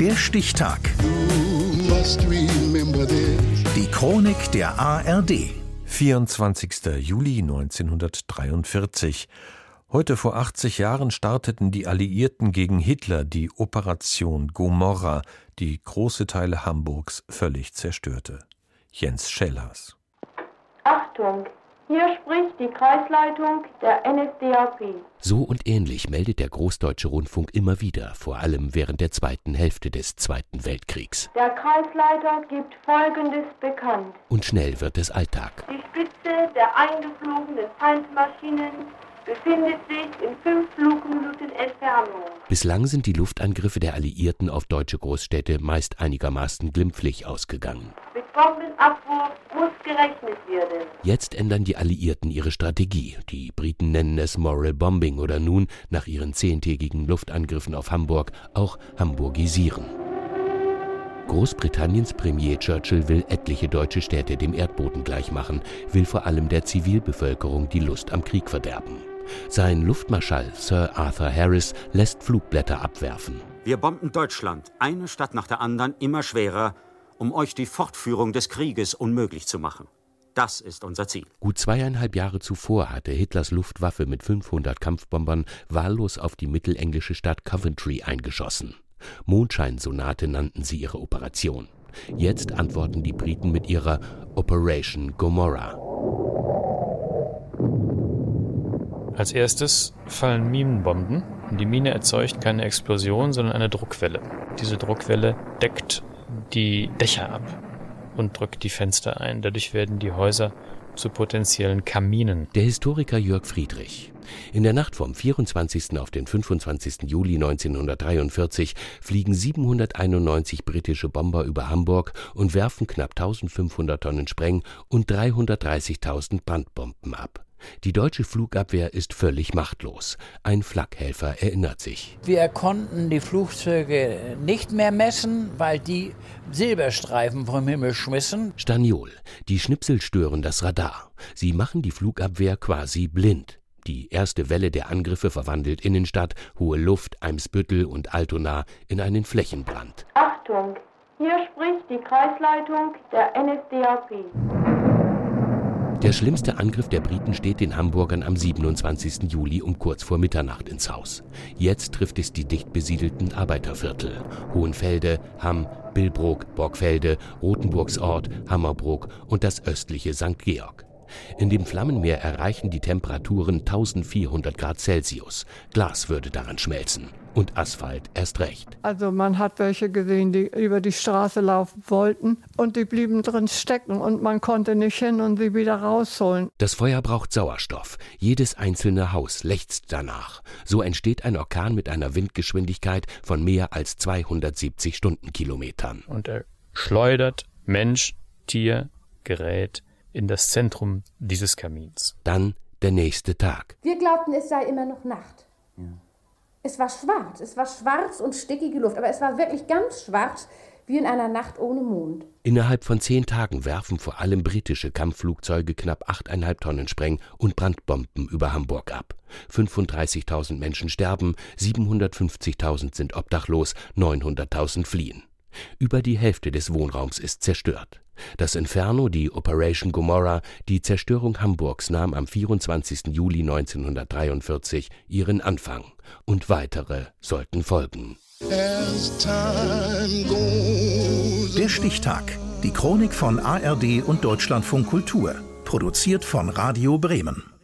Der Stichtag. Die Chronik der ARD. 24. Juli 1943. Heute vor 80 Jahren starteten die Alliierten gegen Hitler die Operation Gomorra, die große Teile Hamburgs völlig zerstörte. Jens Schellers. Achtung, hier spricht die Kreisleitung der NSDAP. So und ähnlich meldet der Großdeutsche Rundfunk immer wieder, vor allem während der zweiten Hälfte des Zweiten Weltkriegs. Der Kreisleiter gibt Folgendes bekannt. Und schnell wird es Alltag. Die Spitze der eingeflogenen Feindmaschinen befindet sich in fünf Flugminuten Entfernung. Bislang sind die Luftangriffe der Alliierten auf deutsche Großstädte meist einigermaßen glimpflich ausgegangen. Mit Bombenabwurf muss gerechnet werden. Jetzt ändern die Alliierten ihre Strategie. Die Briten nennen es Moral Bombing oder nun, nach ihren zehntägigen Luftangriffen auf Hamburg, auch Hamburgisieren. Großbritanniens Premier Churchill will etliche deutsche Städte dem Erdboden gleichmachen, will vor allem der Zivilbevölkerung die Lust am Krieg verderben. Sein Luftmarschall Sir Arthur Harris lässt Flugblätter abwerfen. Wir bomben Deutschland, eine Stadt nach der anderen, immer schwerer, um euch die Fortführung des Krieges unmöglich zu machen. Das ist unser Ziel. Gut zweieinhalb Jahre zuvor hatte Hitlers Luftwaffe mit 500 Kampfbombern wahllos auf die mittelenglische Stadt Coventry eingeschossen. Mondscheinsonate nannten sie ihre Operation. Jetzt antworten die Briten mit ihrer Operation Gomorrah. Als erstes fallen Minenbomben. Die Mine erzeugt keine Explosion, sondern eine Druckwelle. Diese Druckwelle deckt die Dächer ab und drückt die Fenster ein. Dadurch werden die Häuser zu potenziellen Kaminen. Der Historiker Jörg Friedrich. In der Nacht vom 24. auf den 25. Juli 1943 fliegen 791 britische Bomber über Hamburg und werfen knapp 1500 Tonnen Spreng- und 330.000 Brandbomben ab. Die deutsche Flugabwehr ist völlig machtlos. Ein Flakhelfer erinnert sich. Wir konnten die Flugzeuge nicht mehr messen, weil die Silberstreifen vom Himmel schmissen. Staniol. Die Schnipsel stören das Radar. Sie machen die Flugabwehr quasi blind. Die erste Welle der Angriffe verwandelt Innenstadt, Hohe Luft, Eimsbüttel und Altona in einen Flächenbrand. Achtung, hier spricht die Kreisleitung der NSDAP. Der schlimmste Angriff der Briten steht den Hamburgern am 27. Juli um kurz vor Mitternacht ins Haus. Jetzt trifft es die dicht besiedelten Arbeiterviertel. Hohenfelde, Hamm, Billbrook, Borgfelde, Rothenburgsort, Hammerbrook und das östliche St. Georg. In dem Flammenmeer erreichen die Temperaturen 1400 Grad Celsius. Glas würde daran schmelzen. Und Asphalt erst recht. Also man hat welche gesehen, die über die Straße laufen wollten und die blieben drin stecken und man konnte nicht hin und sie wieder rausholen. Das Feuer braucht Sauerstoff. Jedes einzelne Haus lechzt danach. So entsteht ein Orkan mit einer Windgeschwindigkeit von mehr als 270 Stundenkilometern. Und er schleudert Mensch, Tier, Gerät in das Zentrum dieses Kamins. Dann der nächste Tag. Wir glaubten, es sei immer noch Nacht. Ja. Es war schwarz, es war schwarz und stickige Luft, aber es war wirklich ganz schwarz, wie in einer Nacht ohne Mond. Innerhalb von zehn Tagen werfen vor allem britische Kampfflugzeuge knapp 8,5 Tonnen Spreng- und Brandbomben über Hamburg ab. 35.000 Menschen sterben, 750.000 sind obdachlos, 900.000 fliehen. Über die Hälfte des Wohnraums ist zerstört. Das Inferno, die Operation Gomorrah, die Zerstörung Hamburgs nahm am 24. Juli 1943 ihren Anfang und weitere sollten folgen. Der Stichtag. Die Chronik von ARD und Deutschlandfunk Kultur. Produziert von Radio Bremen.